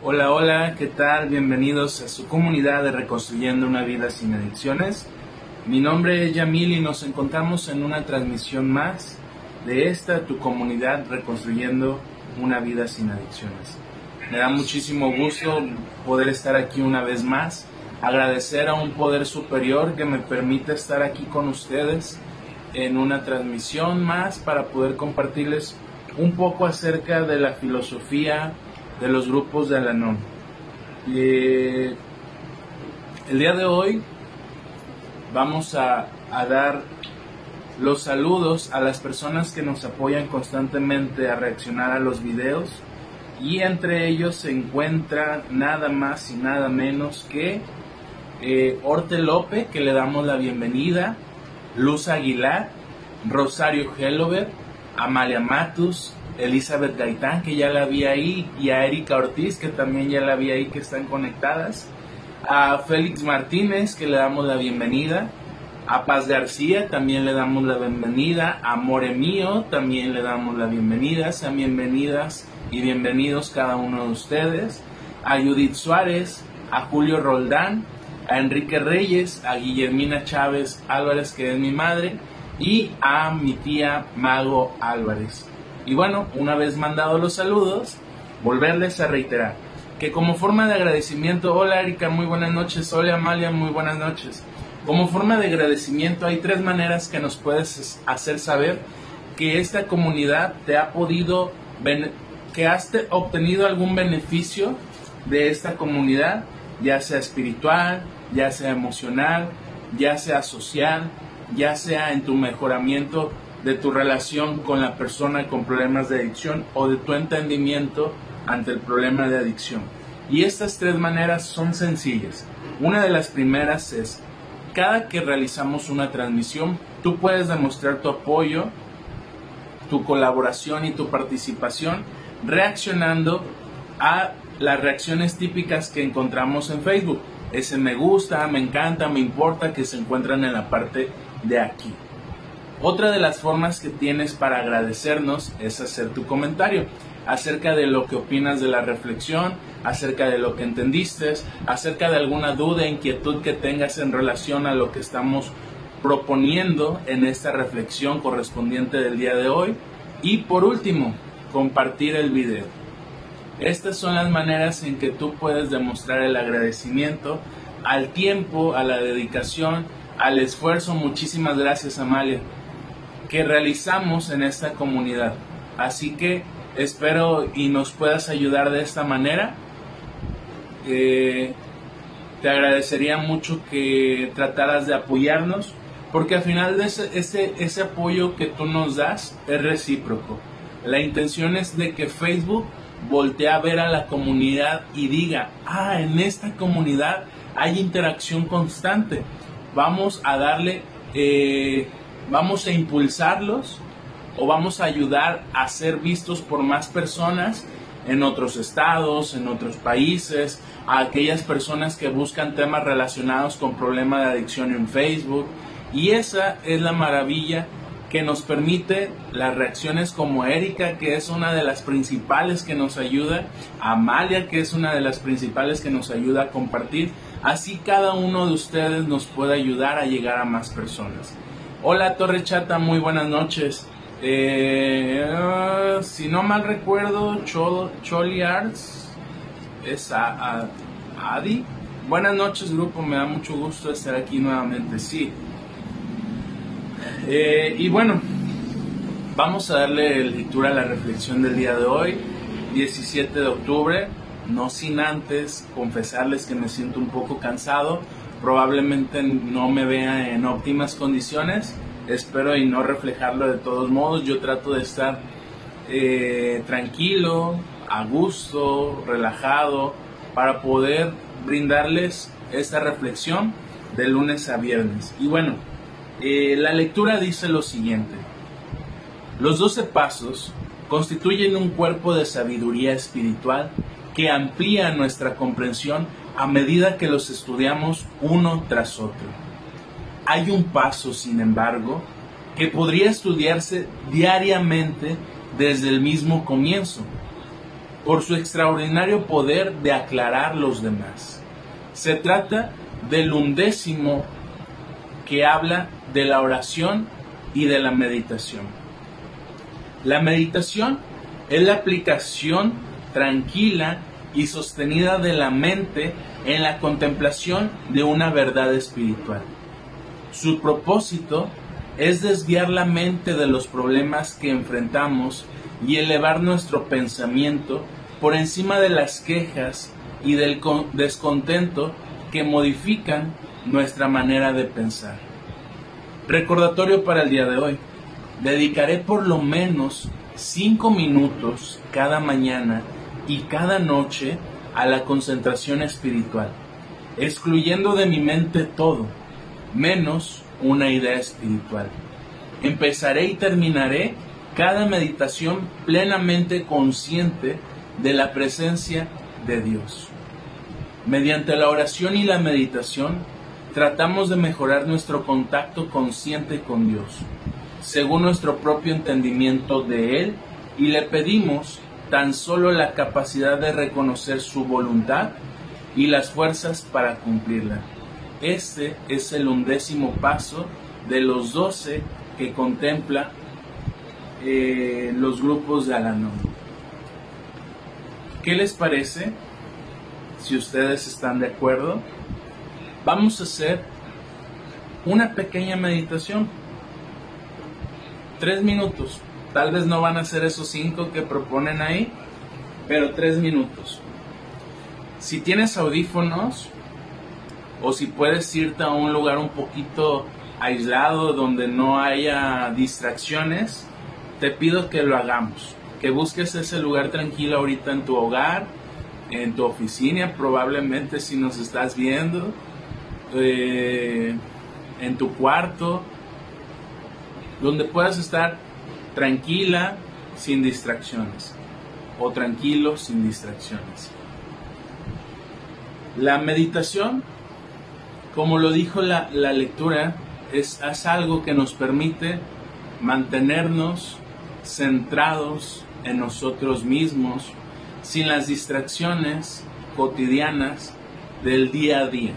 Hola, hola, ¿qué tal? Bienvenidos a su comunidad de Reconstruyendo una vida sin adicciones. Mi nombre es Yamil y nos encontramos en una transmisión más de esta tu comunidad Reconstruyendo una vida sin adicciones. Me da muchísimo gusto poder estar aquí una vez más, agradecer a un poder superior que me permite estar aquí con ustedes en una transmisión más para poder compartirles un poco acerca de la filosofía de los grupos de Alanon. Eh, el día de hoy vamos a, dar los saludos a las personas que nos apoyan constantemente a reaccionar a los videos y entre ellos se encuentra nada más y nada menos que eh, Orte López, que le damos la bienvenida, Luz Aguilar, Rosario Hellover, Amalia Matus, Elizabeth Gaitán, que ya la vi ahí, y a Erika Ortiz, que también ya la vi ahí, que están conectadas, a Félix Martínez, que le damos la bienvenida, a Paz García también le damos la bienvenida, a More Mío también le damos la bienvenida, sean bienvenidas y bienvenidos cada uno de ustedes, a Judith Suárez, a Julio Roldán, a Enrique Reyes, a Guillermina Chávez Álvarez, que es mi madre, y a mi tía Mago Álvarez. Y bueno, una vez mandado los saludos, volverles a reiterar que como forma de agradecimiento, hola Erika, muy buenas noches, hola Amalia, muy buenas noches. Como forma de agradecimiento hay tres maneras que nos puedes hacer saber que esta comunidad te ha podido, que has obtenido algún beneficio de esta comunidad, ya sea espiritual, ya sea emocional, ya sea social, ya sea en tu mejoramiento de tu relación con la persona con problemas de adicción o de tu entendimiento ante el problema de adicción. Y estas tres maneras son sencillas. Una de las primeras es, cada que realizamos una transmisión, tú puedes demostrar tu apoyo, tu colaboración y tu participación reaccionando a las reacciones típicas que encontramos en Facebook. Ese me gusta, me encanta, me importa que se encuentran en la parte de aquí. Otra de las formas que tienes para agradecernos es hacer tu comentario acerca de lo que opinas de la reflexión, acerca de lo que entendiste, acerca de alguna duda inquietud que tengas en relación a lo que estamos proponiendo en esta reflexión correspondiente del día de hoy. Y por último, compartir el video. Estas son las maneras en que tú puedes demostrar el agradecimiento al tiempo, a la dedicación, al esfuerzo. Muchísimas gracias, Amalia que realizamos en esta comunidad. Así que espero y nos puedas ayudar de esta manera. Eh, te agradecería mucho que trataras de apoyarnos, porque al final ese, ese, ese apoyo que tú nos das es recíproco. La intención es de que Facebook voltee a ver a la comunidad y diga, ah, en esta comunidad hay interacción constante. Vamos a darle eh, vamos a impulsarlos o vamos a ayudar a ser vistos por más personas en otros estados, en otros países, a aquellas personas que buscan temas relacionados con problemas de adicción en Facebook. Y esa es la maravilla que nos permite las reacciones como Erika, que es una de las principales que nos ayuda, Amalia, que es una de las principales que nos ayuda a compartir. Así cada uno de ustedes nos puede ayudar a llegar a más personas. Hola Torre Chata, muy buenas noches. Eh, si no mal recuerdo, Choli Arts es a, Adi. Buenas noches grupo, me da mucho gusto estar aquí nuevamente, sí. Eh, y bueno, vamos a darle lectura a la reflexión del día de hoy, 17 de octubre, no sin antes confesarles que me siento un poco cansado probablemente no me vea en óptimas condiciones. Espero y no reflejarlo de todos modos. Yo trato de estar eh, tranquilo, a gusto, relajado, para poder brindarles esta reflexión de lunes a viernes. Y bueno, eh, la lectura dice lo siguiente. Los doce pasos constituyen un cuerpo de sabiduría espiritual que amplía nuestra comprensión a medida que los estudiamos uno tras otro. Hay un paso, sin embargo, que podría estudiarse diariamente desde el mismo comienzo. por su extraordinario poder de aclarar los demás. Se trata del undécimo que habla de la oración y de la meditación. La meditación es la aplicación tranquila y sostenida de la mente en la contemplación de una verdad espiritual. Su propósito es desviar la mente de los problemas que enfrentamos y elevar nuestro pensamiento por encima de las quejas y del descontento que modifican nuestra manera de pensar. Recordatorio para el día de hoy. Dedicaré por lo menos cinco minutos cada mañana y cada noche a la concentración espiritual, excluyendo de mi mente todo, menos una idea espiritual. Empezaré y terminaré cada meditación plenamente consciente de la presencia de Dios. Mediante la oración y la meditación, tratamos de mejorar nuestro contacto consciente con Dios, según nuestro propio entendimiento de Él, y le pedimos tan solo la capacidad de reconocer su voluntad y las fuerzas para cumplirla. Este es el undécimo paso de los doce que contempla eh, los grupos de Alanón. ¿Qué les parece? Si ustedes están de acuerdo, vamos a hacer una pequeña meditación. Tres minutos. Tal vez no van a ser esos cinco que proponen ahí, pero tres minutos. Si tienes audífonos o si puedes irte a un lugar un poquito aislado donde no haya distracciones, te pido que lo hagamos, que busques ese lugar tranquilo ahorita en tu hogar, en tu oficina, probablemente si nos estás viendo, eh, en tu cuarto, donde puedas estar tranquila, sin distracciones, o tranquilo, sin distracciones. La meditación, como lo dijo la, lectura, es, es algo que nos permite mantenernos centrados en nosotros mismos, sin las distracciones cotidianas del día a día.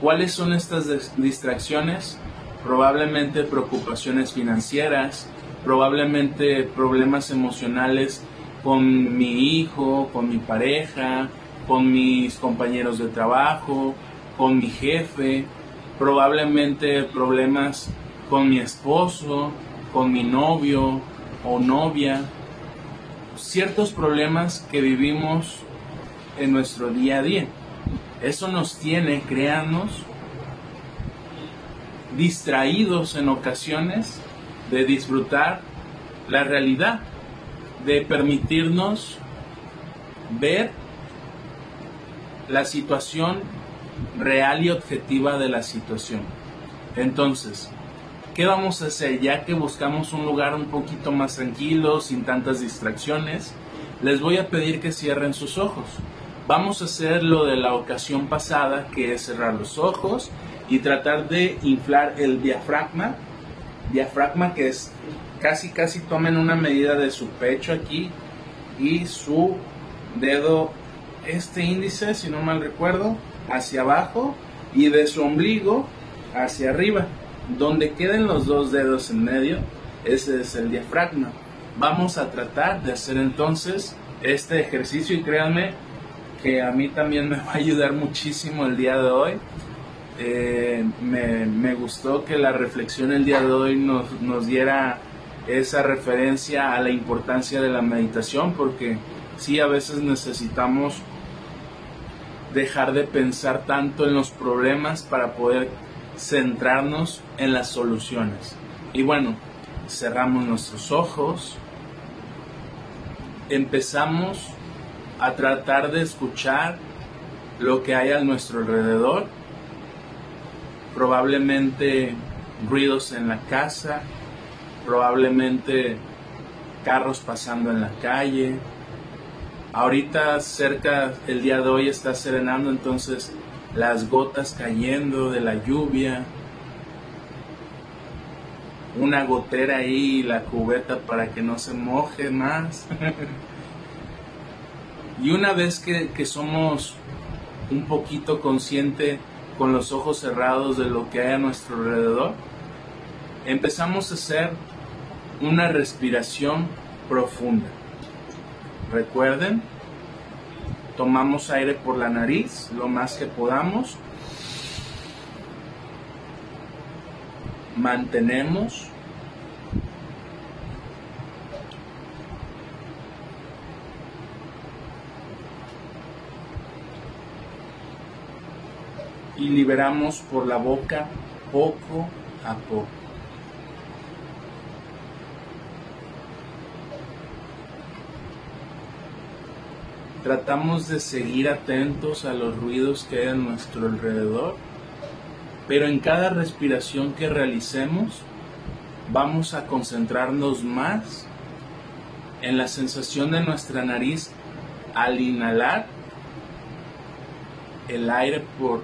¿Cuáles son estas distracciones? Probablemente preocupaciones financieras, probablemente problemas emocionales con mi hijo, con mi pareja, con mis compañeros de trabajo, con mi jefe, probablemente problemas con mi esposo, con mi novio o novia, ciertos problemas que vivimos en nuestro día a día. Eso nos tiene, créanos, distraídos en ocasiones de disfrutar la realidad, de permitirnos ver la situación real y objetiva de la situación. Entonces, ¿qué vamos a hacer? Ya que buscamos un lugar un poquito más tranquilo, sin tantas distracciones, les voy a pedir que cierren sus ojos. Vamos a hacer lo de la ocasión pasada, que es cerrar los ojos y tratar de inflar el diafragma diafragma que es casi casi tomen una medida de su pecho aquí y su dedo este índice si no mal recuerdo hacia abajo y de su ombligo hacia arriba. Donde queden los dos dedos en medio ese es el diafragma. Vamos a tratar de hacer entonces este ejercicio y créanme que a mí también me va a ayudar muchísimo el día de hoy eh, me, gustó que la reflexión el día de hoy nos, nos diera esa referencia a la importancia de la meditación, porque sí, a veces necesitamos dejar de pensar tanto en los problemas para poder centrarnos en las soluciones. Y bueno, cerramos nuestros ojos, empezamos a tratar de escuchar lo que hay a nuestro alrededor probablemente ruidos en la casa, probablemente carros pasando en la calle. Ahorita cerca, el día de hoy está serenando, entonces las gotas cayendo de la lluvia, una gotera ahí, la cubeta para que no se moje más. Y una vez que, que somos un poquito consciente con los ojos cerrados de lo que hay a nuestro alrededor, empezamos a hacer una respiración profunda. Recuerden, tomamos aire por la nariz lo más que podamos, mantenemos y liberamos por la boca poco a poco. Tratamos de seguir atentos a los ruidos que hay a nuestro alrededor, pero en cada respiración que realicemos vamos a concentrarnos más en la sensación de nuestra nariz al inhalar el aire por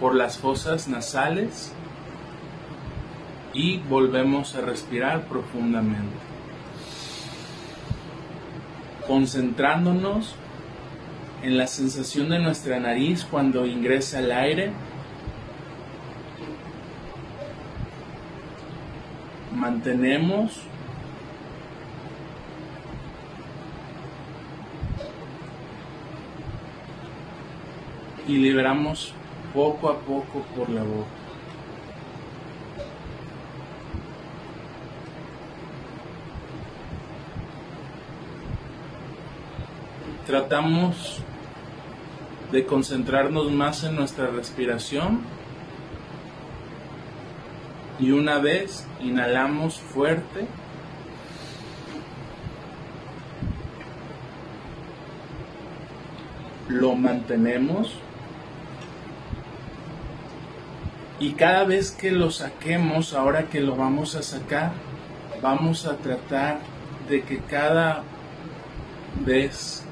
por las fosas nasales y volvemos a respirar profundamente. Concentrándonos en la sensación de nuestra nariz cuando ingresa el aire. Mantenemos y liberamos poco a poco por la boca. Tratamos de concentrarnos más en nuestra respiración y una vez inhalamos fuerte, lo mantenemos Y cada vez que lo saquemos, ahora que lo vamos a sacar, vamos a tratar de que cada vez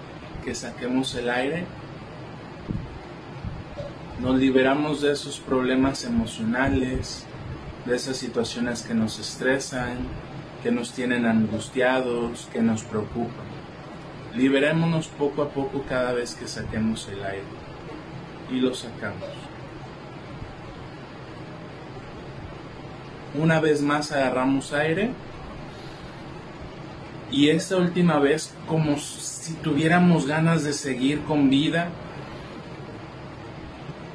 que saquemos el aire, nos liberamos de esos problemas emocionales, de esas situaciones que nos estresan, que nos tienen angustiados, que nos preocupan. Liberémonos poco a poco cada vez que saquemos el aire y lo sacamos. Una vez más agarramos aire. Y esta última vez como si tuviéramos ganas de seguir con vida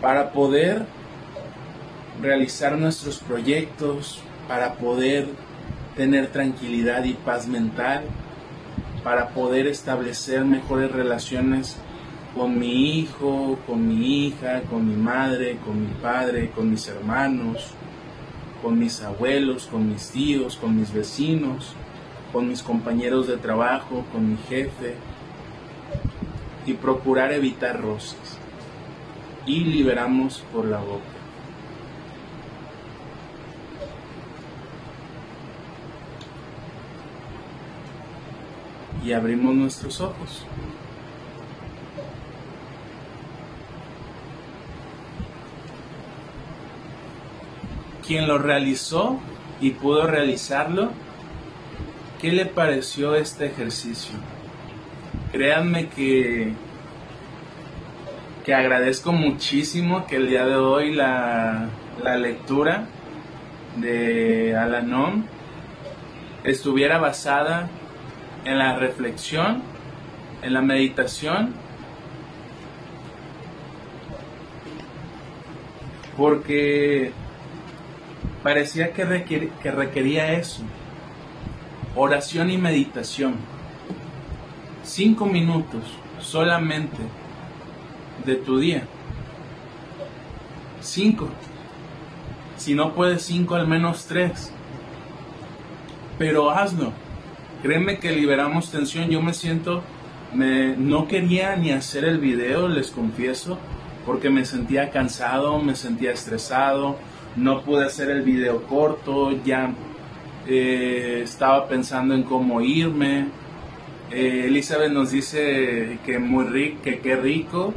para poder realizar nuestros proyectos, para poder tener tranquilidad y paz mental, para poder establecer mejores relaciones con mi hijo, con mi hija, con mi madre, con mi padre, con mis hermanos, con mis abuelos, con mis tíos, con mis vecinos, con mis compañeros de trabajo, con mi jefe, y procurar evitar roces. Y liberamos por la boca. Y abrimos nuestros ojos. Quien lo realizó y pudo realizarlo, ¿qué le pareció este ejercicio? Créanme que, que agradezco muchísimo que el día de hoy la, la lectura de Alanon estuviera basada en la reflexión, en la meditación, porque parecía que, requería eso. Oración y meditación. Cinco minutos solamente de tu día. Cinco. Si no puedes cinco, al menos tres. Pero hazlo. Créeme que liberamos tensión. Yo me siento, me, no quería ni hacer el video, les confieso, porque me sentía cansado, me sentía estresado, no pude hacer el video corto, ya eh, estaba pensando en cómo irme. Eh, Elizabeth nos dice que muy rico, que qué rico.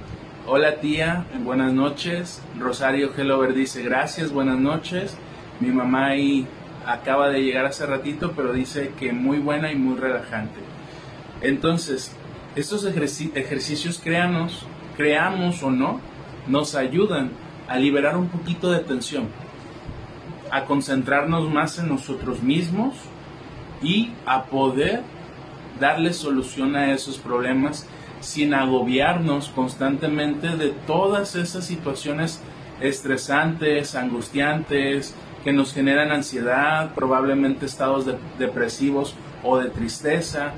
Hola tía, buenas noches. Rosario Hellover dice gracias, buenas noches. Mi mamá ahí acaba de llegar hace ratito, pero dice que muy buena y muy relajante. Entonces, Estos ejercicios, créanos, creamos o no, nos ayudan a liberar un poquito de tensión, a concentrarnos más en nosotros mismos y a poder darle solución a esos problemas sin agobiarnos constantemente de todas esas situaciones estresantes, angustiantes, que nos generan ansiedad, probablemente estados depresivos o de tristeza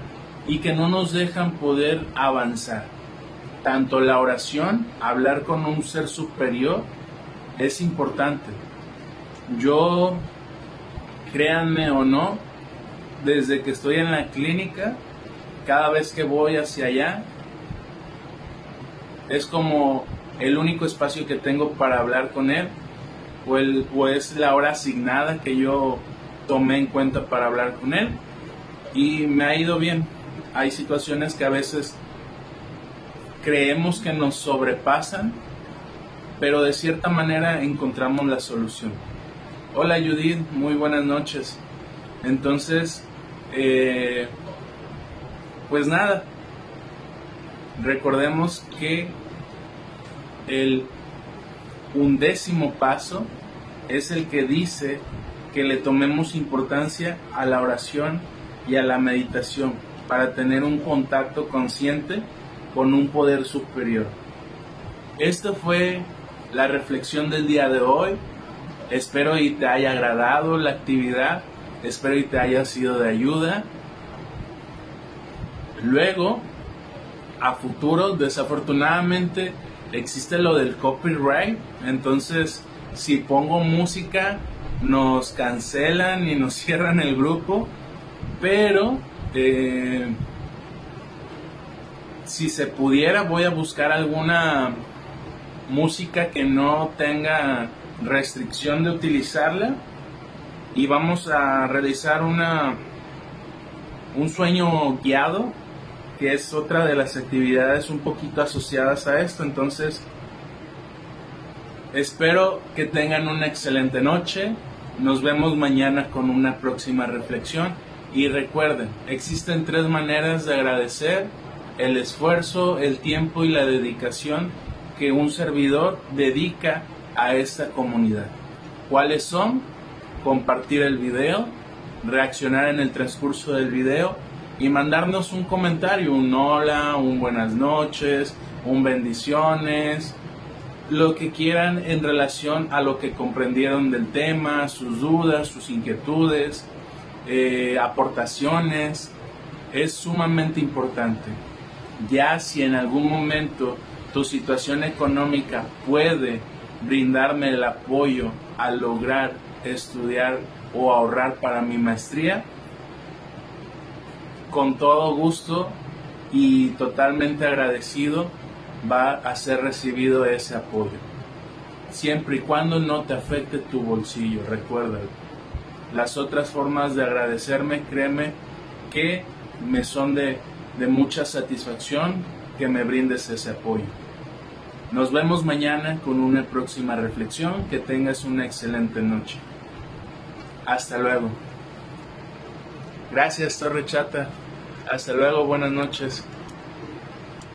y que no nos dejan poder avanzar. Tanto la oración, hablar con un ser superior, es importante. Yo, créanme o no, desde que estoy en la clínica, cada vez que voy hacia allá, es como el único espacio que tengo para hablar con él o, el, o es la hora asignada que yo tomé en cuenta para hablar con él y me ha ido bien. Hay situaciones que a veces creemos que nos sobrepasan, pero de cierta manera encontramos la solución. Hola Judith, muy buenas noches. Entonces, eh, pues nada, recordemos que el undécimo paso es el que dice que le tomemos importancia a la oración y a la meditación para tener un contacto consciente con un poder superior. Esta fue la reflexión del día de hoy. Espero y te haya agradado la actividad. Espero y te haya sido de ayuda. Luego, a futuro, desafortunadamente, existe lo del copyright. Entonces, si pongo música, nos cancelan y nos cierran el grupo. Pero, eh, si se pudiera, voy a buscar alguna música que no tenga restricción de utilizarla y vamos a realizar una un sueño guiado que es otra de las actividades un poquito asociadas a esto. Entonces, espero que tengan una excelente noche. Nos vemos mañana con una próxima reflexión. Y recuerden, existen tres maneras de agradecer el esfuerzo, el tiempo y la dedicación que un servidor dedica a esta comunidad. ¿Cuáles son? Compartir el video, reaccionar en el transcurso del video y mandarnos un comentario, un hola, un buenas noches, un bendiciones, lo que quieran en relación a lo que comprendieron del tema, sus dudas, sus inquietudes, eh, aportaciones, es sumamente importante. Ya si en algún momento tu situación económica puede brindarme el apoyo a lograr estudiar o ahorrar para mi maestría, con todo gusto y totalmente agradecido va a ser recibido ese apoyo. Siempre y cuando no te afecte tu bolsillo, recuérdalo. Las otras formas de agradecerme, créeme que me son de, de mucha satisfacción que me brindes ese apoyo. Nos vemos mañana con una próxima reflexión. Que tengas una excelente noche. Hasta luego. Gracias, Torre Chata. Hasta luego, buenas noches.